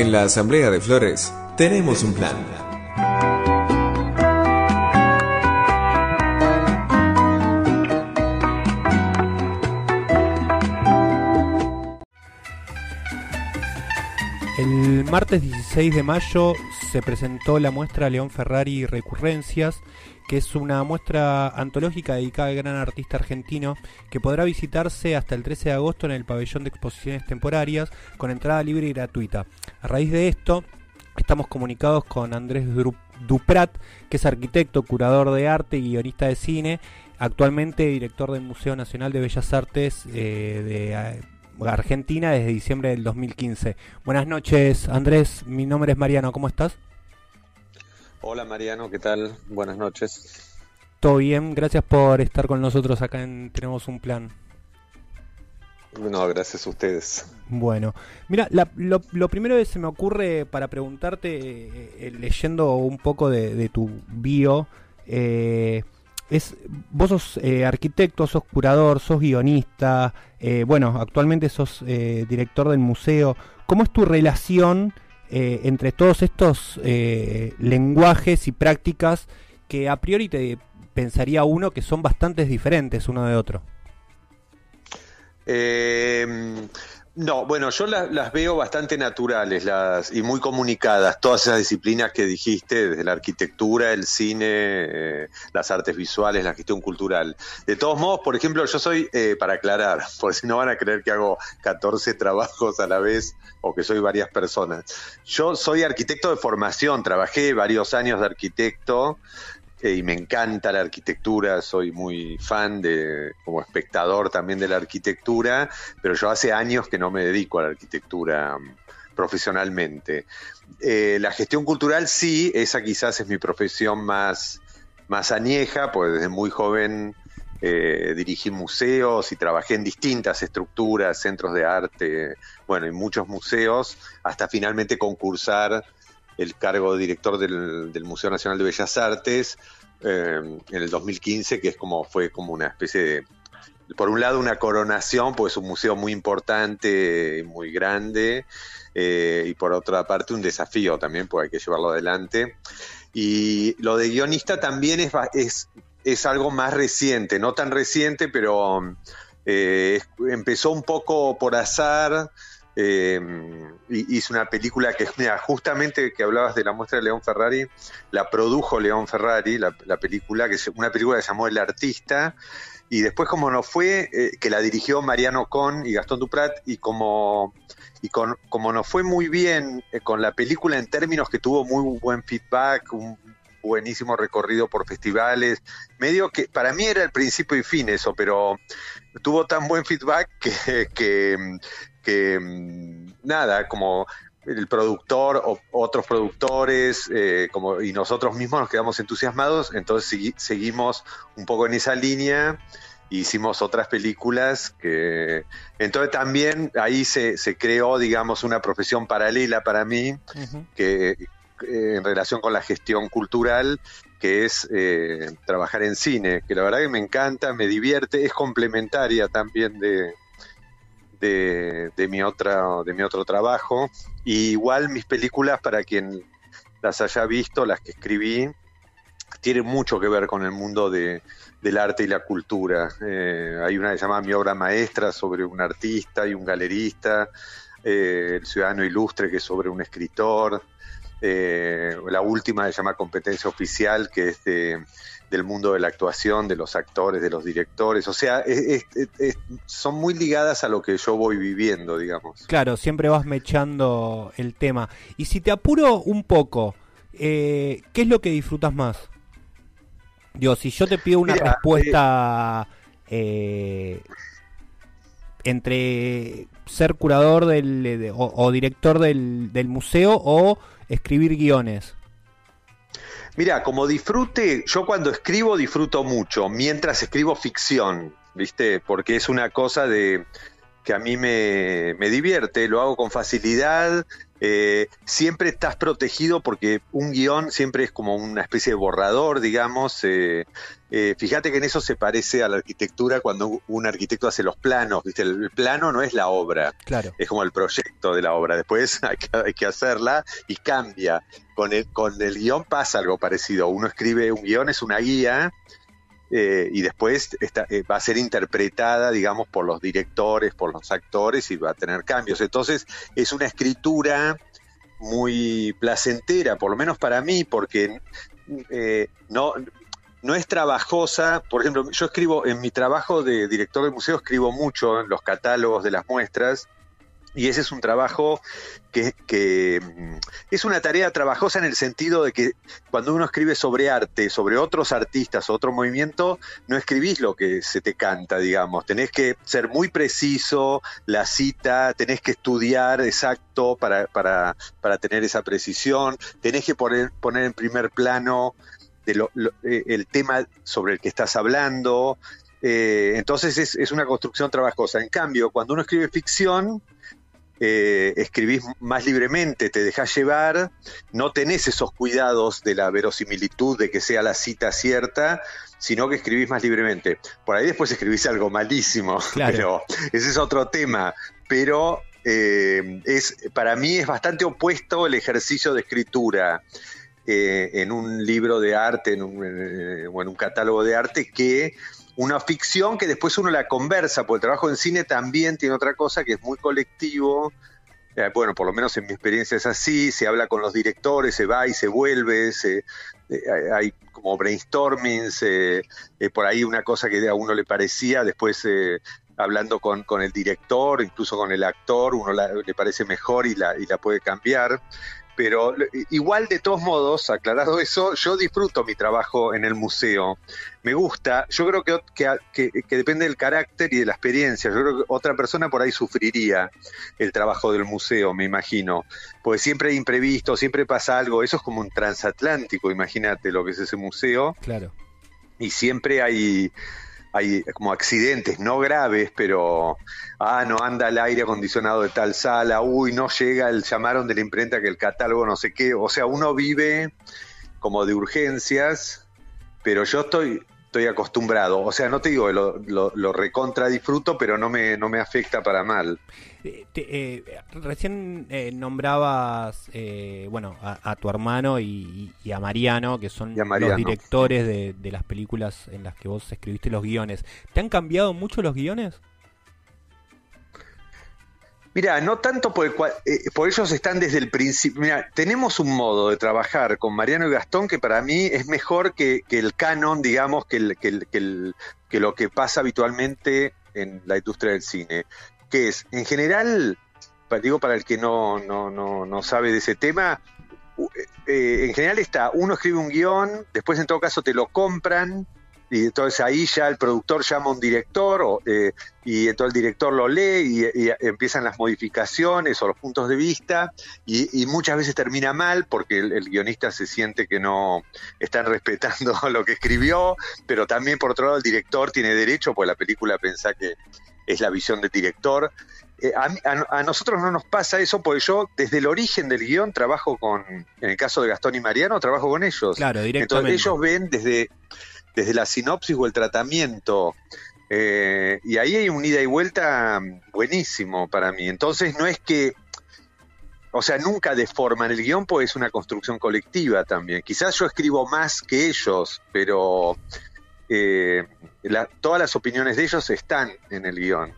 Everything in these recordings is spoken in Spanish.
En la Asamblea de Flores tenemos un plan. El martes 16 de mayo se presentó la muestra León Ferrari Recurrencias, que es una muestra antológica dedicada al gran artista argentino, que podrá visitarse hasta el 13 de agosto en el pabellón de exposiciones temporarias, con entrada libre y gratuita. A raíz de esto, estamos comunicados con Andrés Duprat, que es arquitecto, curador de arte y guionista de cine, actualmente director del Museo Nacional de Bellas Artes eh, de Argentina desde diciembre del 2015. Buenas noches, Andrés. Mi nombre es Mariano. ¿Cómo estás? Hola, Mariano. ¿Qué tal? Buenas noches. Todo bien. Gracias por estar con nosotros acá en Tenemos un Plan. No, gracias a ustedes. Bueno, mira, lo, primero que se me ocurre para preguntarte, eh, eh, leyendo un poco de, tu bio, eh, es vos sos eh, arquitecto, sos curador, sos guionista, eh, bueno, actualmente sos eh, director del museo. ¿Cómo es tu relación entre todos estos lenguajes y prácticas que a priori te pensaría uno que son bastante diferentes uno de otro? No, bueno, yo las veo bastante naturales las, y muy comunicadas, todas esas disciplinas que dijiste, desde la arquitectura, el cine, eh, las artes visuales, la gestión cultural. De todos modos, por ejemplo, yo soy, eh, para aclarar, porque si no van a creer que hago 14 trabajos a la vez o que soy varias personas. Yo soy arquitecto de formación, trabajé varios años de arquitecto, y me encanta la arquitectura, soy muy fan de, como espectador también de la arquitectura, pero yo hace años que no me dedico a la arquitectura mm, profesionalmente. Eh, la gestión cultural sí, esa quizás es mi profesión más, más añeja, pues desde muy joven eh, dirigí museos y trabajé en distintas estructuras, centros de arte, bueno, en muchos museos, hasta finalmente concursar el cargo de director del, Museo Nacional de Bellas Artes eh, en el 2015, que es como fue como una especie de, por un lado una coronación, pues es un museo muy importante, muy grande, eh, y por otra parte un desafío también, pues hay que llevarlo adelante. Y lo de guionista también es, es, es algo más reciente, no tan reciente, pero eh, empezó un poco por azar. Eh, hice una película que, justamente que hablabas de la muestra de León Ferrari, la produjo León Ferrari, la, película, que es una película que se llamó El Artista, y después como no fue, eh, que la dirigió Mariano Con y Gastón Duprat, y como, y con, como no fue muy bien eh, con la película en términos que tuvo muy buen feedback, un buenísimo recorrido por festivales, medio que para mí era el principio y fin eso, pero tuvo tan buen feedback que, que mm, nada, como el productor o otros productores eh, como, y nosotros mismos nos quedamos entusiasmados, entonces seguimos un poco en esa línea hicimos otras películas que entonces también ahí se, se creó digamos una profesión paralela para mí que eh, en relación con la gestión cultural que es eh, trabajar en cine que la verdad que me encanta me divierte es complementaria también de, de, mi otra, de mi otro trabajo. Y igual mis películas, para quien las haya visto, las que escribí, tienen mucho que ver con el mundo de, del arte y la cultura. Eh, hay una que se llama Mi obra maestra sobre un artista y un galerista, eh, El ciudadano ilustre que es sobre un escritor, eh, la última se llama Competencia Oficial, que es de del mundo de la actuación, de los actores, de los directores. O sea, son muy ligadas a lo que yo voy viviendo, digamos. Claro, siempre vas mechando el tema. Y si te apuro un poco, eh, ¿qué es lo que disfrutas más? Digo, si yo te pido una respuesta eh, entre ser curador del, o, director del, del museo o escribir guiones. Mira, como disfrute, yo cuando escribo disfruto mucho, mientras escribo ficción, ¿viste? Porque es una cosa de que a mí me, divierte, lo hago con facilidad eh, siempre estás protegido porque un guion siempre es como una especie de borrador, digamos. Eh, eh, fíjate que en eso se parece a la arquitectura cuando un arquitecto hace los planos, ¿viste? El, plano no es la obra, claro. es como el proyecto de la obra. Después hay que, hacerla y cambia. Con el, con el guion pasa algo parecido. Uno escribe un guion, es una guía. Y después va a ser interpretada, digamos, por los directores, por los actores y va a tener cambios. Entonces es una escritura muy placentera, por lo menos para mí, porque eh, no, no es trabajosa. Por ejemplo, yo escribo en mi trabajo de director de museo, escribo mucho en los catálogos de las muestras y ese es un trabajo que, mm, es una tarea trabajosa en el sentido de que cuando uno escribe sobre arte, sobre otros artistas, otro movimiento, no escribís lo que se te canta, digamos. Tenés que ser muy preciso, la cita, tenés que estudiar exacto para, para, para tener esa precisión, tenés que poner, poner en primer plano de eh, el tema sobre el que estás hablando. Eh, entonces es, es una construcción trabajosa. En cambio, cuando uno escribe ficción, eh, escribís más libremente, te dejás llevar, no tenés esos cuidados de la verosimilitud, de que sea la cita cierta, sino que escribís más libremente. Por ahí después escribís algo malísimo, pero ese es otro tema. Pero eh, es, para mí es bastante opuesto el ejercicio de escritura. Eh, en un libro de arte en un, o en un catálogo de arte que una ficción que después uno la conversa, porque el trabajo en cine también tiene otra cosa que es muy colectivo. Eh, bueno, por lo menos en mi experiencia es así, se habla con los directores, se va y se vuelve, se, eh, hay como brainstormings, eh, por ahí una cosa que a uno le parecía, después hablando con, con, el director, incluso con el actor, uno le parece mejor y la, y la puede cambiar pero igual de todos modos, aclarado eso, yo disfruto mi trabajo en el museo. Me gusta, yo creo que, que, depende del carácter y de la experiencia. Yo creo que otra persona por ahí sufriría el trabajo del museo, me imagino. Porque siempre hay imprevisto, siempre pasa algo. Eso es como un transatlántico, imagínate lo que es ese museo. Claro. Y siempre hay hay como accidentes no graves, pero, ah, no anda el aire acondicionado de tal sala, uy, no llega, el llamaron de la imprenta que el catálogo no sé qué, o sea, uno vive como de urgencias, pero yo estoy, estoy acostumbrado, o sea, no te digo, lo, lo, lo recontra disfruto, pero no me, no me afecta para mal. Eh, eh, recién eh, nombrabas bueno a, tu hermano y, a Mariano que son los directores de, las películas en las que vos escribiste los guiones ¿te han cambiado mucho los guiones? Mira, no tanto por, por ellos están desde el principio. Mira, tenemos un modo de trabajar con Mariano y Gastón que para mí es mejor que, el canon, digamos, que, que, que lo que pasa habitualmente en la industria del cine que es, en general, digo para el que no, no, no, no sabe de ese tema, eh, en general está, uno escribe un guion, después en todo caso te lo compran, y entonces ahí ya el productor llama a un director eh, y entonces el director lo lee y, empiezan las modificaciones o los puntos de vista y, muchas veces termina mal porque el, guionista se siente que no están respetando lo que escribió, pero también por otro lado el director tiene derecho, pues la película piensa que es la visión del director. Eh, a, nosotros no nos pasa eso porque yo desde el origen del guion trabajo con, en el caso de Gastón y Mariano, trabajo con ellos. Claro, directamente. Entonces ellos ven desde desde la sinopsis o el tratamiento. Eh, y ahí hay un ida y vuelta buenísimo para mí. Entonces no es que, o sea, nunca deforman el guion porque es una construcción colectiva también. Quizás yo escribo más que ellos, pero eh, todas las opiniones de ellos están en el guion.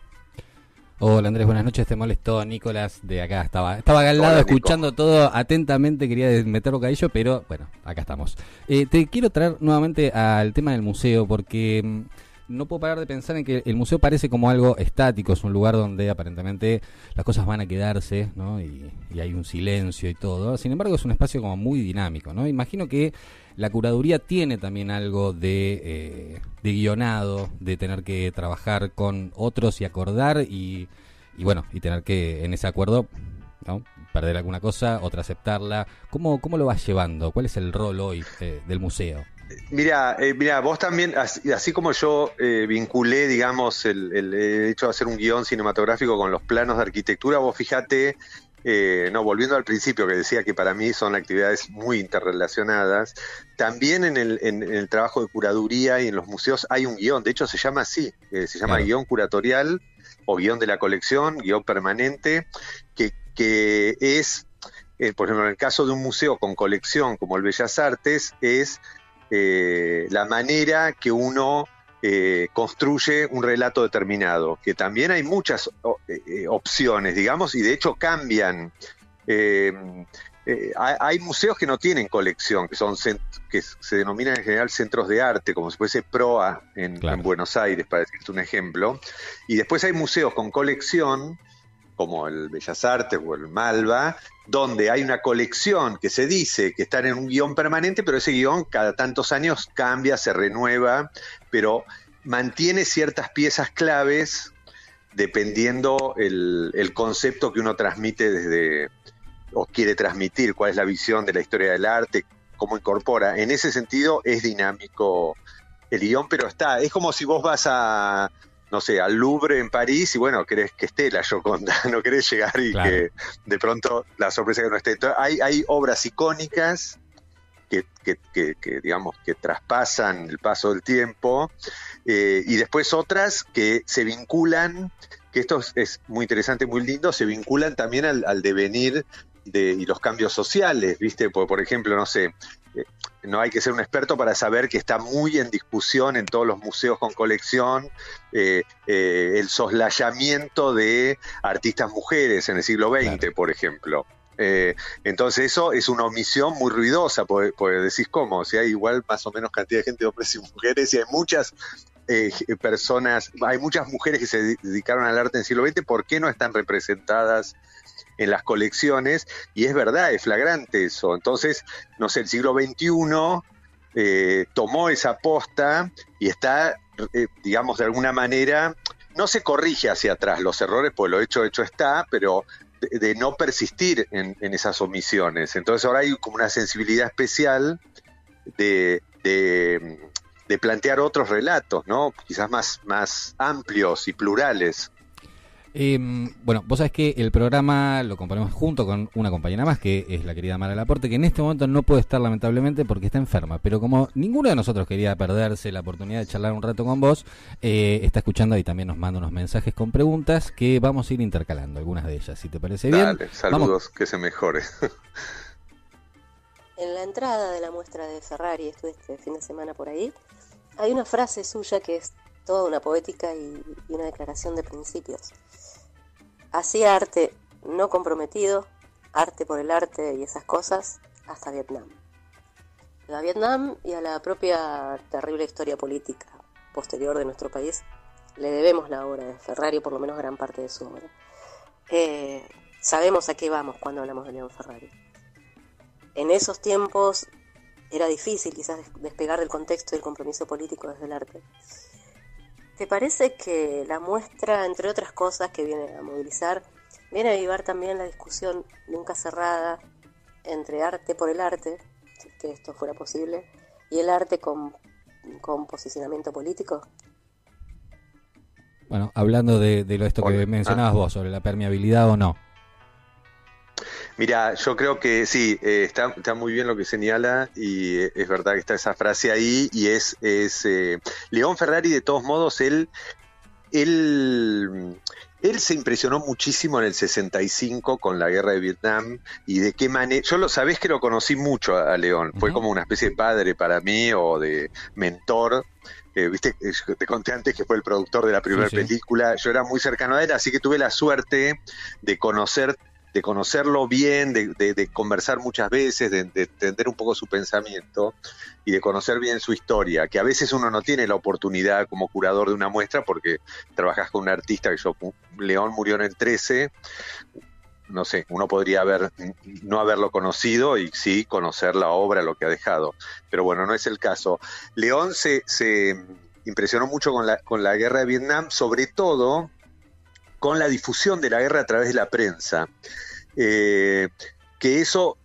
Hola Andrés, buenas noches, te molestó Nicolás de acá, estaba, estaba acá al lado escuchando todo atentamente, quería meter bocadillo, pero bueno, acá estamos. Eh, te quiero traer nuevamente al tema del museo, porque mm, no puedo parar de pensar en que el museo parece como algo estático, es un lugar donde aparentemente las cosas van a quedarse, ¿no? Y, hay un silencio y todo. Sin embargo, es un espacio como muy dinámico, ¿no? Imagino que la curaduría tiene también algo de, eh, de guionado, de tener que trabajar con otros y acordar y, y bueno, y tener que en ese acuerdo ¿no? perder alguna cosa, otra aceptarla. ¿Cómo, cómo lo vas llevando? ¿Cuál es el rol hoy eh, del museo? Mira, eh, mira, vos también, así, como yo eh, vinculé, digamos, el, hecho de hacer un guion cinematográfico con los planos de arquitectura, vos fíjate eh, no, volviendo al principio que decía que para mí son actividades muy interrelacionadas, también en el, en, el trabajo de curaduría y en los museos hay un guion, de hecho se llama así, eh, se llama guion curatorial o guion de la colección, guion permanente, que, que es, eh, por ejemplo, en el caso de un museo con colección como el Bellas Artes, es la manera que uno eh, construye un relato determinado, que también hay muchas eh, eh, opciones, digamos, y de hecho cambian. hay, museos que no tienen colección, que son que se denominan en general centros de arte, como si fuese PROA en, Buenos Aires, para decirte un ejemplo. Y después hay museos con colección, como el Bellas Artes o el Malva, donde hay una colección que se dice que están en un guion permanente, pero ese guion cada tantos años cambia, se renueva, pero mantiene ciertas piezas claves dependiendo el, concepto que uno transmite desde o quiere transmitir, cuál es la visión de la historia del arte, cómo incorpora. En ese sentido es dinámico el guion, pero está, es como si vos vas a, no sé, al Louvre en París y bueno, querés que esté la Joconda, no querés llegar y que de pronto la sorpresa que no esté. hay, hay obras icónicas que, digamos, que traspasan el paso del tiempo, eh, y después otras que se vinculan, que esto es, muy interesante, muy lindo, se vinculan también al, devenir de, y los cambios sociales, ¿viste? Por, ejemplo, no sé, no hay que ser un experto para saber que está muy en discusión en todos los museos con colección eh, el soslayamiento de artistas mujeres en el siglo XX, por ejemplo. Eh, entonces eso es una omisión muy ruidosa, porque, decís cómo, si hay igual más o menos cantidad de gente, hombres y mujeres, y hay muchas eh, personas, hay muchas mujeres que se dedicaron al arte en el siglo XX, ¿por qué no están representadas en las colecciones? Y es verdad, es flagrante eso. Entonces, no sé, el siglo XXI eh, tomó esa posta y está, digamos, de alguna manera, no se corrige hacia atrás los errores, pues lo hecho, hecho está, pero de, no persistir en, esas omisiones. Entonces ahora hay como una sensibilidad especial de, de, plantear otros relatos, ¿no? Quizás más, más amplios y plurales. Em, bueno, vos sabés que el programa lo componemos junto con una compañera más, que es la querida Mara Laporte, que en este momento no puede estar lamentablemente porque está enferma. Pero como ninguno de nosotros quería perderse la oportunidad de charlar un rato con vos, eh, está escuchando y también nos manda unos mensajes con preguntas que vamos a ir intercalando, algunas de ellas, si te parece bien. saludos, que se mejore. en la entrada de la muestra de Ferrari, estuve este fin de semana por ahí, hay una frase suya que es toda una poética y, una declaración de principios. Hacía arte no comprometido, arte por el arte y esas cosas, hasta Vietnam. A Vietnam y a la propia terrible historia política posterior de nuestro país le debemos la obra de Ferrari, por lo menos gran parte de su obra. Eh, sabemos a qué vamos cuando hablamos de León Ferrari. En esos tiempos era difícil quizás despegar del contexto y el compromiso político desde el arte. ¿Te parece que la muestra, entre otras cosas que viene a movilizar, viene a avivar también la discusión nunca cerrada entre arte por el arte, si que esto fuera posible, y el arte con, posicionamiento político? Bueno, hablando de, lo esto que mencionabas vos, sobre la permeabilidad o no. Mira, yo creo que sí, eh, está, está, muy bien lo que señala y es verdad que está esa frase ahí y es, es eh, León Ferrari de todos modos, él, él, él se impresionó muchísimo en el 65 con la guerra de Vietnam y de qué manera, yo lo sabés que lo conocí mucho a, León, fue como una especie de padre para mí o de mentor. Eh, viste, te conté antes que fue el productor de la primera película, yo era muy cercano a él, así que tuve la suerte de conocer de conocerlo bien, de, conversar muchas veces, de, entender un poco su pensamiento y de conocer bien su historia, que a veces uno no tiene la oportunidad como curador de una muestra porque trabajas con un artista que yo, León murió en el 13, no sé, uno podría haber, no haberlo conocido y sí conocer la obra, lo que ha dejado, pero bueno, no es el caso. León se, se impresionó mucho con la, con la guerra de Vietnam, sobre todo con la difusión de la guerra a través de la prensa. Eh, que eso,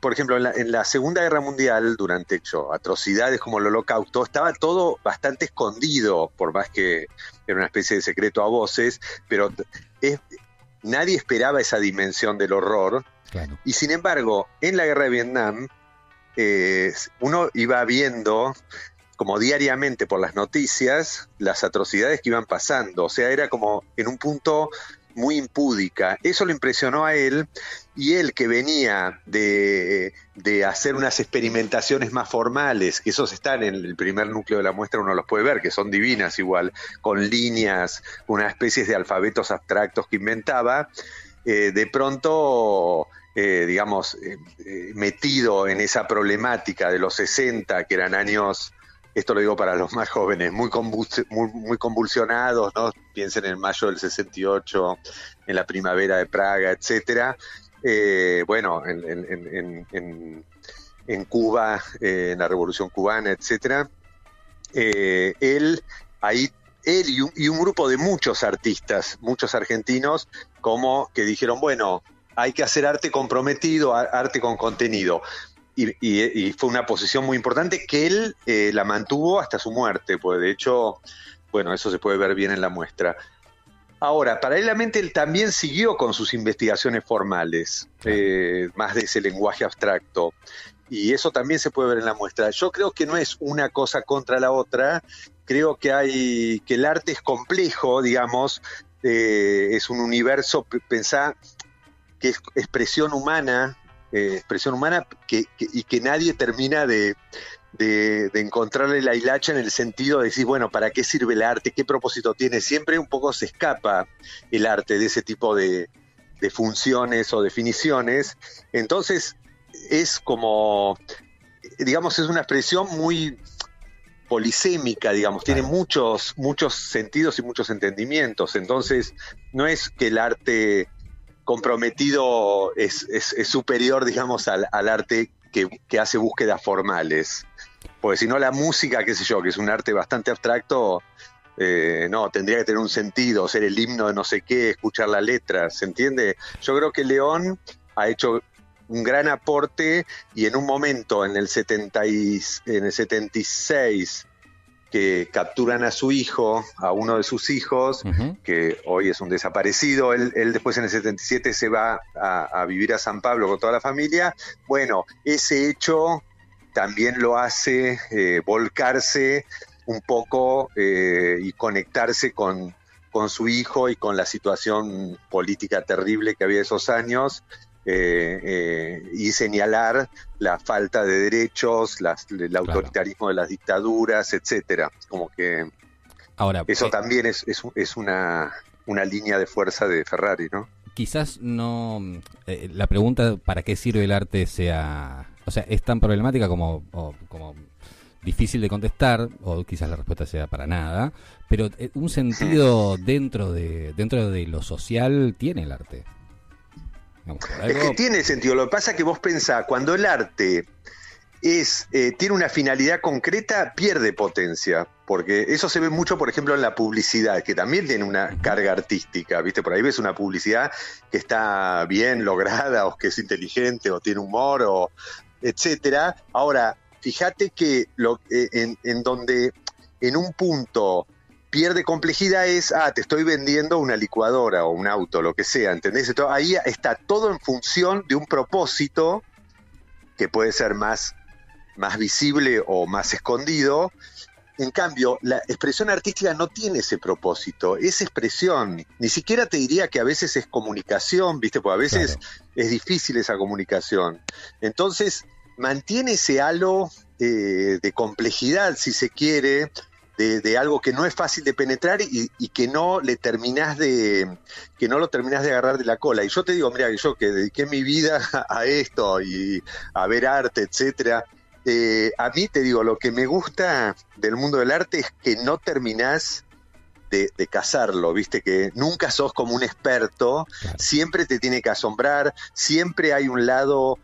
por ejemplo, en la, Segunda Guerra Mundial, durante hecho, atrocidades como el holocausto, estaba todo bastante escondido, por más que era una especie de secreto a voces, pero nadie esperaba esa dimensión del horror. Y sin embargo, en la guerra de Vietnam, eh, uno iba viendo como diariamente por las noticias las atrocidades que iban pasando. O sea, era como en un punto muy impúdica. Eso lo impresionó a él y él que venía de, hacer unas experimentaciones más formales, que esos están en el primer núcleo de la muestra, uno los puede ver, que son divinas igual, con líneas, una especie de alfabetos abstractos que inventaba, eh, de pronto... Eh, digamos, eh, metido en esa problemática de los 60, que eran años esto lo digo para los más jóvenes, muy, muy, convulsionados, ¿no? Piensen en mayo del 68, en la primavera de Praga, etcétera. Eh, bueno, en, Cuba, eh, en la Revolución Cubana, etcétera. Eh, él, ahí, él y un, y un grupo de muchos artistas, muchos argentinos, como que dijeron, bueno, hay que hacer arte comprometido, arte con contenido y, fue una posición muy importante que él eh, la mantuvo hasta su muerte, pues de hecho, bueno, eso se puede ver bien en la muestra. Ahora, paralelamente él también siguió con sus investigaciones formales, eh, más de ese lenguaje abstracto, y eso también se puede ver en la muestra. Yo creo que no es una cosa contra la otra, creo que hay que el arte es complejo, digamos, eh, es un universo, pensá que es expresión humana, eh, expresión humana que, y que nadie termina de, encontrarle la hilacha en el sentido de decir, bueno, ¿para qué sirve el arte? ¿Qué propósito tiene? Siempre un poco se escapa el arte de ese tipo de, funciones o definiciones. Entonces, es como, digamos, es una expresión muy polisémica, digamos, tiene muchos, muchos sentidos y muchos entendimientos. Entonces, no es que el arte comprometido es, superior, digamos, al, arte que, hace búsquedas formales. Porque si no, la música, qué sé yo, que es un arte bastante abstracto, eh, no, tendría que tener un sentido, ser el himno de no sé qué, escuchar la letra, ¿se entiende? Yo creo que León ha hecho un gran aporte y en un momento, en el, 70 en el 76, que capturan a su hijo, a uno de sus hijos, que hoy es un desaparecido. Él, después en el 77 se va a, vivir a San Pablo con toda la familia. Bueno, ese hecho también lo hace eh, volcarse un poco eh, y conectarse con, con su hijo y con la situación política terrible que había esos años eh, eh, y señalar la falta de derechos, el autoritarismo de las dictaduras, etcétera. Como que Ahora, eso eh, también es, es, una, una línea de fuerza de Ferrari, ¿no? Quizás no. la pregunta para qué sirve el arte sea. O sea, es tan problemática como, como difícil de contestar, o quizás la respuesta sea para nada, pero un sentido dentro de, dentro de lo social tiene el arte. Es que tiene sentido. Lo que pasa es que vos pensás, cuando el arte es, eh, tiene una finalidad concreta, pierde potencia. Porque eso se ve mucho, por ejemplo, en la publicidad, que también tiene una carga artística. ¿Viste? Por ahí ves una publicidad que está bien lograda, o que es inteligente, o tiene humor, o etcétera. Ahora, fíjate que lo, eh, en, en donde en un punto pierde complejidad es, ah, te estoy vendiendo una licuadora o un auto, lo que sea, ¿entendés? ahí está todo en función de un propósito que puede ser más, más visible o más escondido. En cambio, la expresión artística no tiene ese propósito, es expresión. Ni siquiera te diría que a veces es comunicación, ¿viste? Porque a veces es difícil esa comunicación. Entonces, mantiene ese halo eh, de complejidad, si se quiere, de, algo que no es fácil de penetrar y, que no le terminás de que no lo terminás de agarrar de la cola. Y yo te digo, mira, yo que dediqué mi vida a esto y a ver arte, etcétera. Eh, a mí te digo, lo que me gusta del mundo del arte es que no terminás de, de cazarlo, viste que nunca sos como un experto, siempre te tiene que asombrar, siempre hay un lado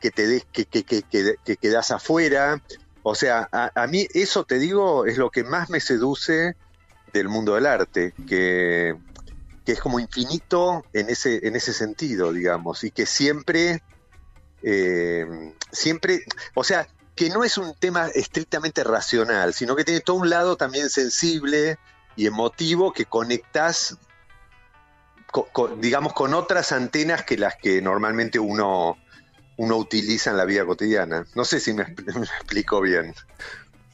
que te des, que, que, que, que, quedas afuera, o sea, a, mí eso te digo es lo que más me seduce del mundo del arte, que, es como infinito en ese, en ese sentido, digamos, y que siempre, eh, siempre, o sea, que no es un tema estrictamente racional, sino que tiene todo un lado también sensible y emotivo que conectas digamos, con otras antenas que las que normalmente uno, uno utiliza en la vida cotidiana. No sé si me, explico bien.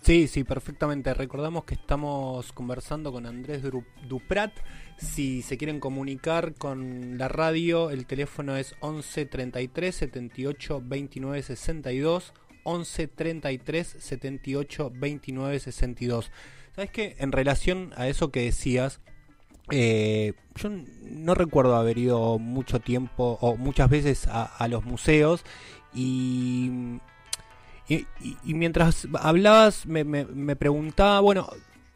Sí, sí, perfectamente. Recordamos que estamos conversando con Andrés Duprat. Si se quieren comunicar con la radio, el teléfono es 11 33 78 29 62. 11 33 78 29 62. ¿Sabes qué? En relación a eso que decías, eh, yo no recuerdo haber ido mucho tiempo o muchas veces a, los museos y, y, mientras hablabas me, me, preguntaba, bueno,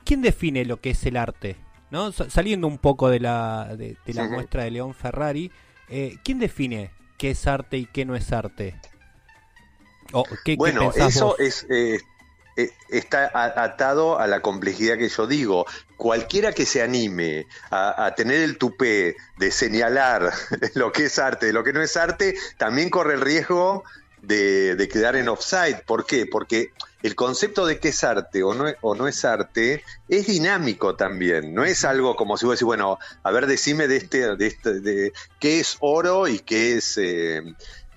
¿quién define lo que es el arte? ¿No? Saliendo un poco de la, de, la muestra de León Ferrari, eh, ¿quién define qué es arte y qué no es arte? bueno, eso es, eh, está atado a la complejidad que yo digo. Cualquiera que se anime a, tener el tupé de señalar lo que es arte, de lo que no es arte, también corre el riesgo de, quedar en offside. ¿Por qué? Porque el concepto de qué es arte o no, es arte es dinámico también. No es algo como si vos decís, bueno, a ver, decime de este, de este, de qué es oro y qué es eh,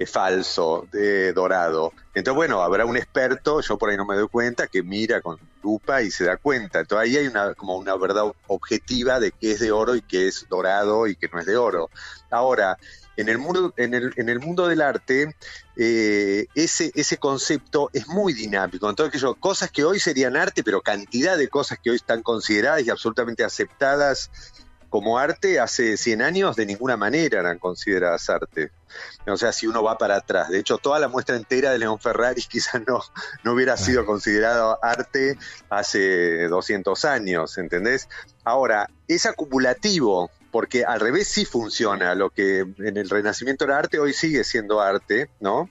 falso, de dorado. Entonces, bueno, habrá un experto, yo por ahí no me doy cuenta, que mira con lupa y se da cuenta. Entonces ahí hay una, como una verdad objetiva de qué es de oro y qué es dorado y qué no es de oro. Ahora, en el mundo, en el, en el mundo del arte, eh, ese, ese concepto es muy dinámico. Entonces, cosas que hoy serían arte, pero cantidad de cosas que hoy están consideradas y absolutamente aceptadas como arte hace 100 años de ninguna manera eran consideradas arte. O sea, si uno va para atrás. De hecho, toda la muestra entera de León Ferrari quizás no, no hubiera sido considerado arte hace 200 años, ¿entendés? Ahora, es acumulativo, porque al revés sí funciona. Lo que en el Renacimiento era arte, hoy sigue siendo arte, ¿no?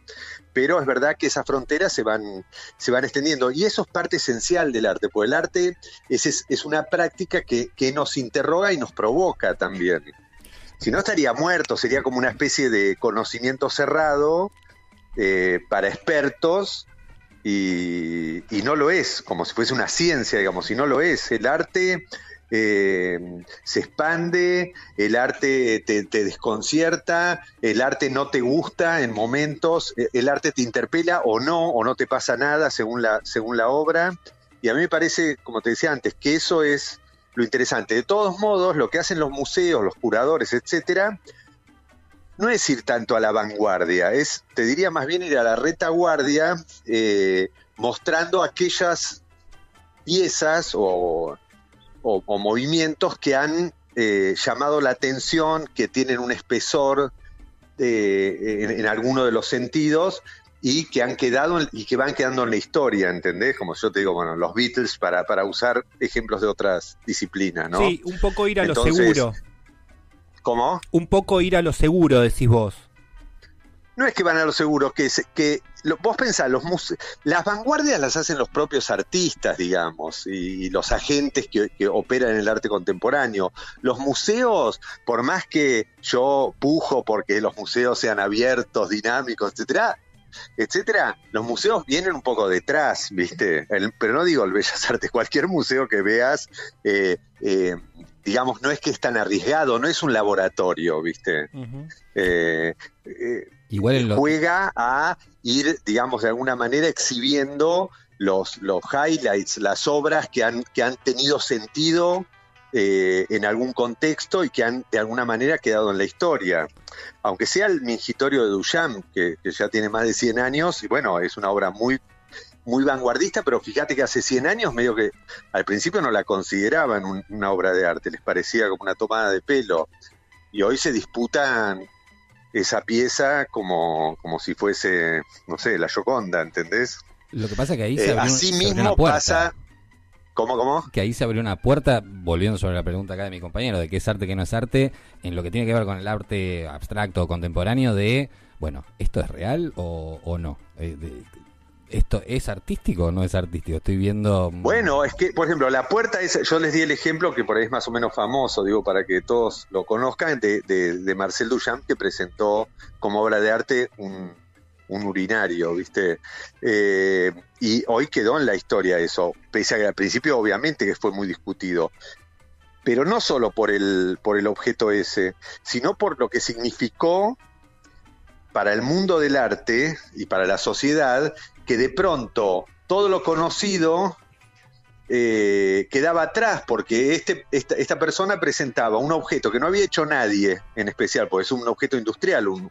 Pero es verdad que esas fronteras se van, se van extendiendo. Y eso es parte esencial del arte, porque el arte es, es, una práctica que, nos interroga y nos provoca también. Si no estaría muerto, sería como una especie de conocimiento cerrado eh, para expertos y, y, no lo es, como si fuese una ciencia, digamos, si no lo es. El arte eh, se expande, el arte te, desconcierta, el arte no te gusta en momentos, eh, el arte te interpela o no, o no te pasa nada según la, según la obra. Y a mí me parece, como te decía antes, que eso es lo interesante. De todos modos, lo que hacen los museos, los curadores, etcétera, no es ir tanto a la vanguardia, es, te diría más bien ir a la retaguardia, eh, mostrando aquellas piezas o o, movimientos que han eh, llamado la atención, que tienen un espesor eh, en, alguno de los sentidos y que han quedado y que van quedando en la historia, ¿entendés? Como yo te digo, bueno, los Beatles para, para usar ejemplos de otras disciplinas, ¿no? Sí, un poco ir a lo seguro. ¿Cómo? Un poco ir a lo seguro, decís vos no es que van a lo seguro, que, que vos pensás, los las vanguardias las hacen los propios artistas, digamos, y, los agentes que, operan en el arte contemporáneo. Los museos, por más que yo pujo porque los museos sean abiertos, dinámicos, etcétera, etcétera, los museos vienen un poco detrás, ¿viste? pero no digo el Bellas Artes, cualquier museo que veas, eh, eh, digamos, no es que es tan arriesgado, no es un laboratorio, ¿viste? Juega a ir, digamos, de alguna manera exhibiendo los, los highlights, las obras que han, que han tenido sentido eh, en algún contexto y que han de alguna manera quedado en la historia. Aunque sea el Mingitorio de Duchamp, que, ya tiene más de 100 años, y bueno, es una obra muy, muy vanguardista, pero fíjate que hace 100 años medio que al principio no la consideraban una obra de arte, les parecía como una tomada de pelo. Y hoy se disputan esa pieza como, como si fuese, no sé, la Yoconda, ¿entendés? Lo que pasa que ahí se eh, abrió, así mismo pasa... ¿Cómo, cómo? Que ahí se abrió una puerta, volviendo sobre la pregunta acá de mi compañero, de qué es arte, qué no es arte, en lo que tiene que ver con el arte abstracto o contemporáneo de, bueno, ¿esto es real o, o no? Eh, ¿Esto es artístico o no es artístico? Estoy viendo... Mm, bueno, es que, por ejemplo, la puerta es, yo les di el ejemplo que por ahí es más o menos famoso, digo, para que todos lo conozcan, de, Marcel Duchamp, que presentó como obra de arte un, urinario, ¿viste? Eh, y hoy quedó en la historia eso, pese a que al principio obviamente que fue muy discutido. pero no solo por el, por el objeto ese, sino por lo que significó para el mundo del arte y para la sociedad que de pronto todo lo conocido eh, quedaba atrás porque este, esta, persona presentaba un objeto que no había hecho nadie en especial, porque es un objeto industrial, un,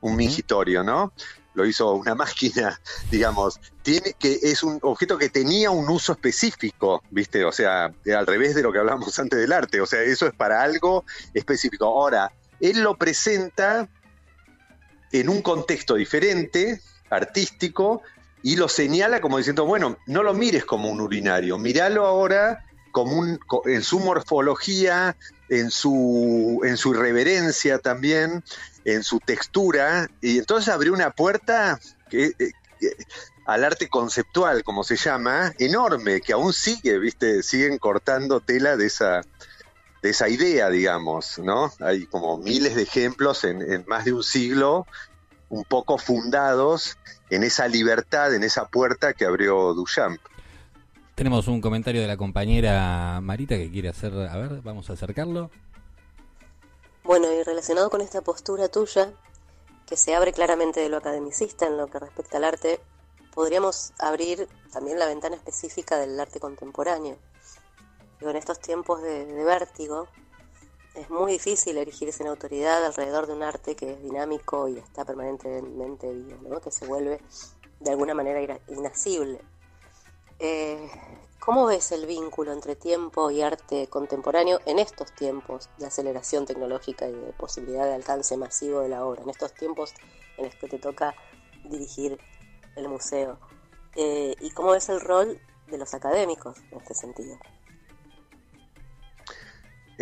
un, mingitorio, ¿no? Lo hizo una máquina, digamos, tiene que es un objeto que tenía un uso específico, ¿viste? O sea, al revés de lo que hablábamos antes del arte, o sea, eso es para algo específico. Ahora, él lo presenta en un contexto diferente, artístico, y lo señala como diciendo, bueno, no lo mires como un urinario, míralo ahora como un, en su morfología, en su, en su irreverencia también, en su textura, y entonces abrió una puerta que, eh, al arte conceptual, como se llama, enorme, que aún sigue, viste, siguen cortando tela de esa, de esa idea, digamos, ¿no? Hay como miles de ejemplos en más de un siglo, un poco fundados en esa libertad, en esa puerta que abrió Duchamp. Tenemos un comentario de la compañera Marita que quiere hacer, a ver, vamos a acercarlo. Bueno, y relacionado con esta postura tuya, que se abre claramente de lo academicista en lo que respecta al arte, podríamos abrir también la ventana específica del arte contemporáneo. Y en estos tiempos de, de vértigo, es muy difícil erigirse en autoridad alrededor de un arte que es dinámico y está permanentemente vivo, ¿no? que se vuelve de alguna manera inacible. Eh, ¿Cómo ves el vínculo entre tiempo y arte contemporáneo en estos tiempos de aceleración tecnológica y de posibilidad de alcance masivo de la obra, en estos tiempos en los que te toca dirigir el museo? Eh, ¿Y cómo ves el rol de los académicos en este sentido?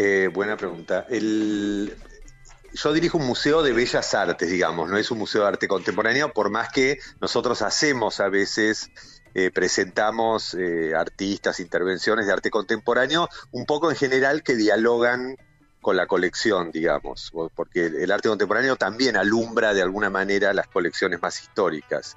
Eh, buena pregunta. yo dirijo un museo de bellas artes, digamos, no es un museo de arte contemporáneo, por más que nosotros hacemos a veces, eh, presentamos eh, artistas, intervenciones de arte contemporáneo, un poco en general que dialogan con la colección, digamos, porque el arte contemporáneo también alumbra de alguna manera las colecciones más históricas.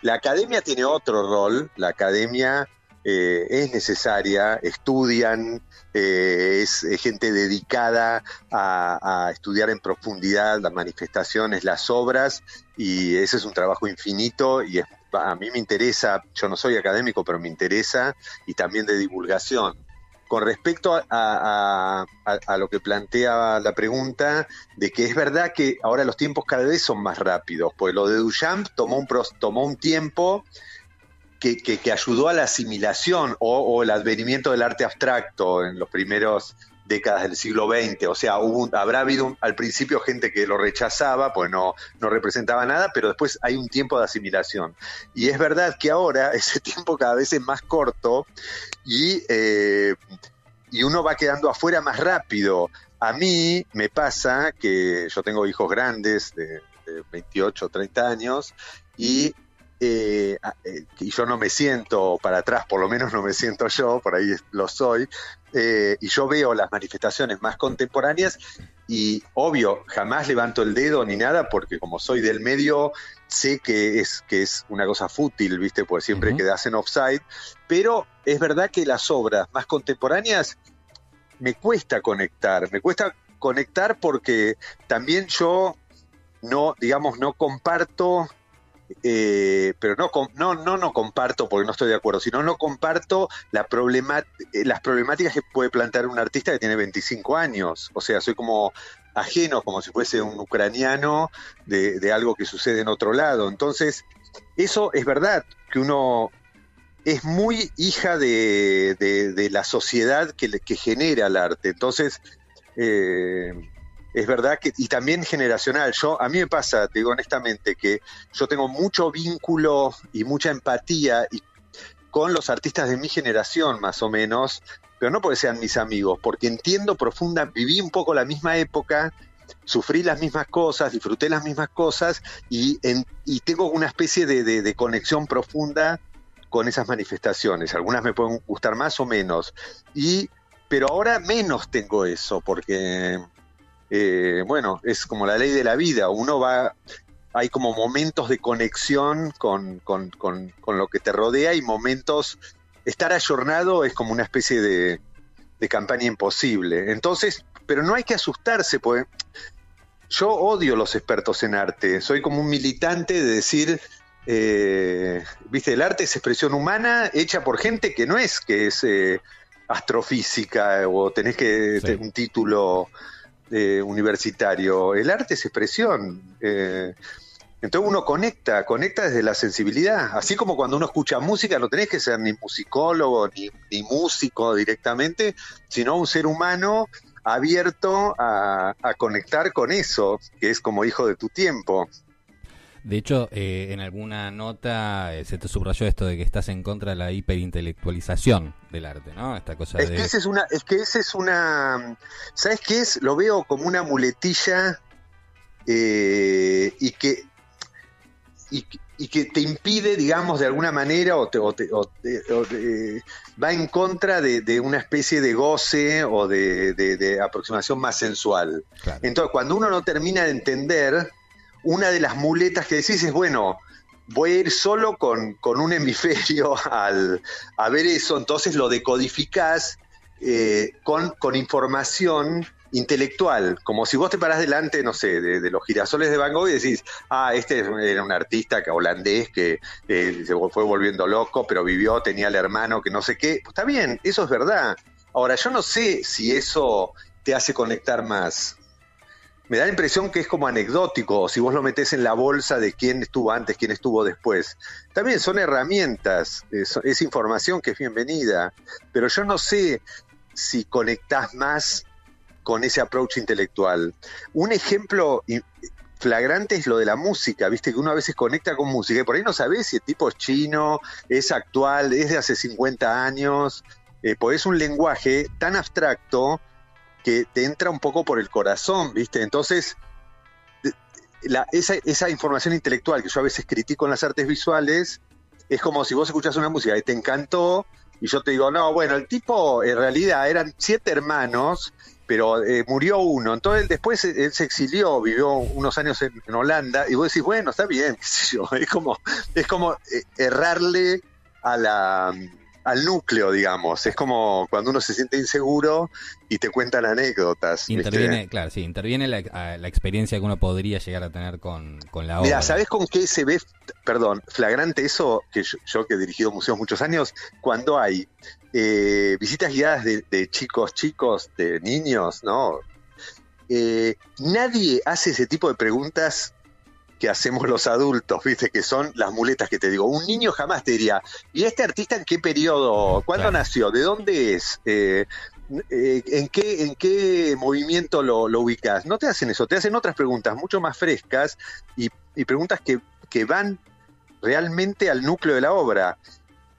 La academia tiene otro rol, la academia es necesaria, estudian, eh, es, gente dedicada a, estudiar en profundidad las manifestaciones, las obras, y ese es un trabajo infinito y a mí me interesa, yo no soy académico, pero me interesa, y también de divulgación. Con respecto a, lo que plantea la pregunta, de que es verdad que ahora los tiempos cada vez son más rápidos, pues lo de Duchamp tomó un, tomó un tiempo que, ayudó a la asimilación o, el advenimiento del arte abstracto en los primeros décadas del siglo XX. O sea, habrá habido al principio gente que lo rechazaba, pues no, no representaba nada, pero después hay un tiempo de asimilación. Y es verdad que ahora ese tiempo cada vez es más corto y, eh, y uno va quedando afuera más rápido. A mí me pasa que yo tengo hijos grandes de, de 28, 30 años y eh, eh, y yo no me siento para atrás, por lo menos no me siento yo, por ahí lo soy, eh, y yo veo las manifestaciones más contemporáneas y obvio, jamás levanto el dedo ni nada porque como soy del medio, sé que es, que es una cosa fútil, ¿viste? Porque siempre quedas en offside, pero es verdad que las obras más contemporáneas me cuesta conectar, me cuesta conectar porque también yo no, digamos, no comparto eh, pero no, no, no, no comparto porque no estoy de acuerdo, sino no comparto la eh, las problemáticas que puede plantear un artista que tiene 25 años. O sea, soy como ajeno, como si fuese un ucraniano de, algo que sucede en otro lado. Entonces, eso es verdad, que uno es muy hija de, la sociedad que, que genera el arte. Entonces, eh, es verdad que, y también generacional, yo, a mí me pasa, te digo honestamente, que yo tengo mucho vínculo y mucha empatía y, con los artistas de mi generación, más o menos, pero no porque sean mis amigos, porque entiendo profunda, viví un poco la misma época, sufrí las mismas cosas, disfruté las mismas cosas y, tengo una especie de, de conexión profunda con esas manifestaciones. Algunas me pueden gustar más o menos. Y, pero ahora menos tengo eso, porque eh, bueno, es como la ley de la vida, uno va, hay como momentos de conexión con, con, con, lo que te rodea y momentos, estar ayornado es como una especie de, de campaña imposible. Entonces, pero no hay que asustarse, porque yo odio los expertos en arte. Soy como un militante de decir, eh, viste, el arte es expresión humana hecha por gente que no es que es eh, astrofísica o tenés que tener un título eh, universitario. El arte es expresión. entonces uno conecta, conecta desde la sensibilidad. Así como cuando uno escucha música, no tenés que ser ni musicólogo ni músico directamente, sino un ser humano abierto a, conectar con eso, que es como hijo de tu tiempo. De hecho, eh, en alguna nota eh, se te subrayó esto de que estás en contra de la hiperintelectualización del arte, ¿no? Esta cosa es que esa es una, es que esa es una, ¿sabes qué es? Lo veo como una muletilla eh, y que y, que te impide, digamos, de alguna manera, o, te, va en contra de, una especie de goce o de, aproximación más sensual. Entonces, cuando uno no termina de entender, una de las muletas que decís es, bueno, voy a ir solo con, un hemisferio al, a ver eso, entonces lo decodificás eh, con, con información intelectual, como si vos te parás delante, no sé, de, los girasoles de Van Gogh y decís, ah, este era un artista holandés que eh, se fue volviendo loco, pero vivió, tenía el hermano que no sé qué. está bien, eso es verdad. Ahora, yo no sé si eso te hace conectar más. Me da la impresión que es como anecdótico, si vos lo metés en la bolsa de quién estuvo antes, quién estuvo después. También son herramientas, es, es información que es bienvenida, pero yo no sé si conectás más con ese approach intelectual. Un ejemplo flagrante es lo de la música, viste que uno a veces conecta con música y por ahí no sabes si el tipo es chino, es actual, es de hace 50 años, eh, pues es un lenguaje tan abstracto que te entra un poco por el corazón, viste, entonces esa, información intelectual que yo a veces critico en las artes visuales es como si vos escuchas una música y te encantó y yo te digo, no, bueno, el tipo en realidad eran siete hermanos pero eh, murió uno. Entonces después él se exilió, vivió unos años en, Holanda, y vos decís, bueno, está bien, es como, es como eh, errarle a la, al núcleo, digamos. Es como cuando uno se siente inseguro y te cuentan anécdotas. Interviene, claro, sí, interviene la, la, experiencia que uno podría llegar a tener con, la obra. Mira, ¿sabes con qué se ve, perdón, flagrante eso? Que yo que he dirigido museos muchos años, cuando hay eh, visitas guiadas de, chicos, chicos, de niños, ¿no? Eh, nadie hace ese tipo de preguntas que hacemos los adultos, ¿viste? Que son las muletas que te digo. Un niño jamás te diría, ¿y este artista en qué periodo? ¿Cuándo nació? ¿De dónde es? Eh, ¿en, qué, ¿En qué movimiento lo, ubicas? No te hacen eso, te hacen otras preguntas mucho más frescas y, preguntas que, que van realmente al núcleo de la obra.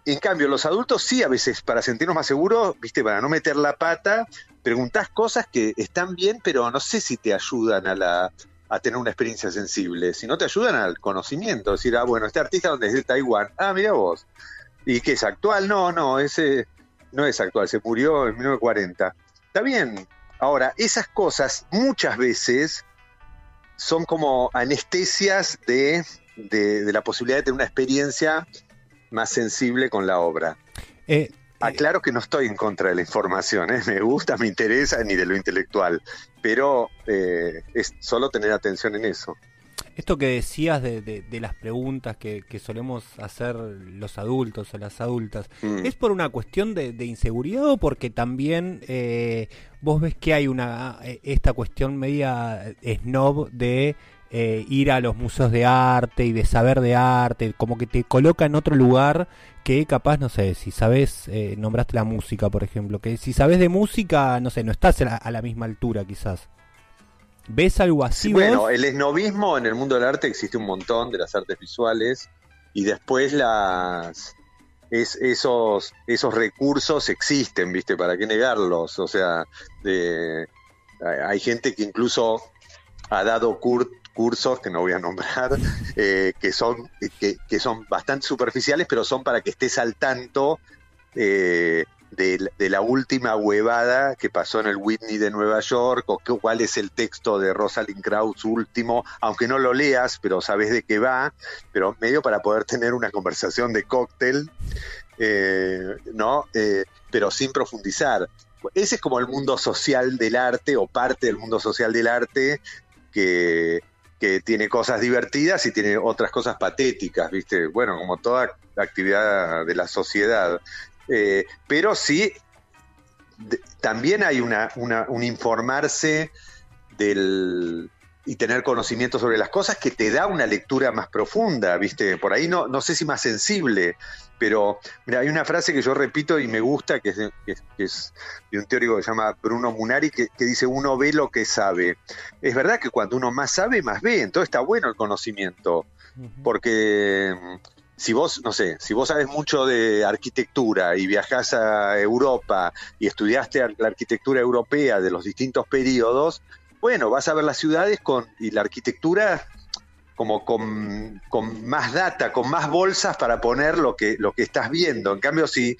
En cambio, los adultos sí, a veces, para sentirnos más seguros, viste, para no meter la pata, preguntás cosas que están bien, pero no sé si te ayudan a la a tener una experiencia sensible, si no te ayudan al conocimiento, decir, ah, bueno, este artista donde es de Taiwán, ah, mira vos, ¿y qué es actual? No, no, ese no es actual, se murió en 1940. Está bien, ahora, esas cosas muchas veces son como anestesias de, de la posibilidad de tener una experiencia más sensible con la obra. Eh, Aclaro que no estoy en contra de la información, ¿eh? me gusta, me interesa, ni de lo intelectual, pero eh, es solo tener atención en eso. Esto que decías de, las preguntas que, solemos hacer los adultos o las adultas, mm. ¿es por una cuestión de, inseguridad o porque también vos ves que hay una esta cuestión media snob de eh, ir a los museos de arte y de saber de arte, como que te coloca en otro lugar que capaz, no sé, si sabes, eh, nombraste la música, por ejemplo, que si sabes de música, no sé, no estás a la, misma altura quizás. ¿Ves algo así? bueno, el esnovismo en el mundo del arte existe un montón de las artes visuales y después las es, esos esos recursos existen, ¿viste? ¿Para qué negarlos? O sea, de, hay gente que incluso ha dado cur, cursos que no voy a nombrar, eh, que, son, que, son bastante superficiales, pero son para que estés al tanto eh, de, la última huevada que pasó en el Whitney de Nueva York, o cuál es el texto de Rosalind Krauss último, aunque no lo leas, pero sabes de qué va, pero medio para poder tener una conversación de cóctel, eh, ¿no? pero sin profundizar. ese es como el mundo social del arte o parte del mundo social del arte que, que tiene cosas divertidas y tiene otras cosas patéticas, ¿viste? Bueno, como toda actividad de la sociedad. Eh, pero sí, también hay una, un informarse del, y tener conocimiento sobre las cosas que te da una lectura más profunda, ¿viste? Por ahí no, no sé si más sensible, pero mira, hay una frase que yo repito y me gusta, que es de, es de un teórico que se llama Bruno Munari, que, dice, uno ve lo que sabe. Es verdad que cuando uno más sabe, más ve, entonces está bueno el conocimiento, porque si vos, no sé, si vos sabes mucho de arquitectura y viajás a Europa y estudiaste la arquitectura europea de los distintos periodos, bueno, vas a ver las ciudades con, y la arquitectura como con, más data, con más bolsas para poner lo que, lo que estás viendo. En cambio, si,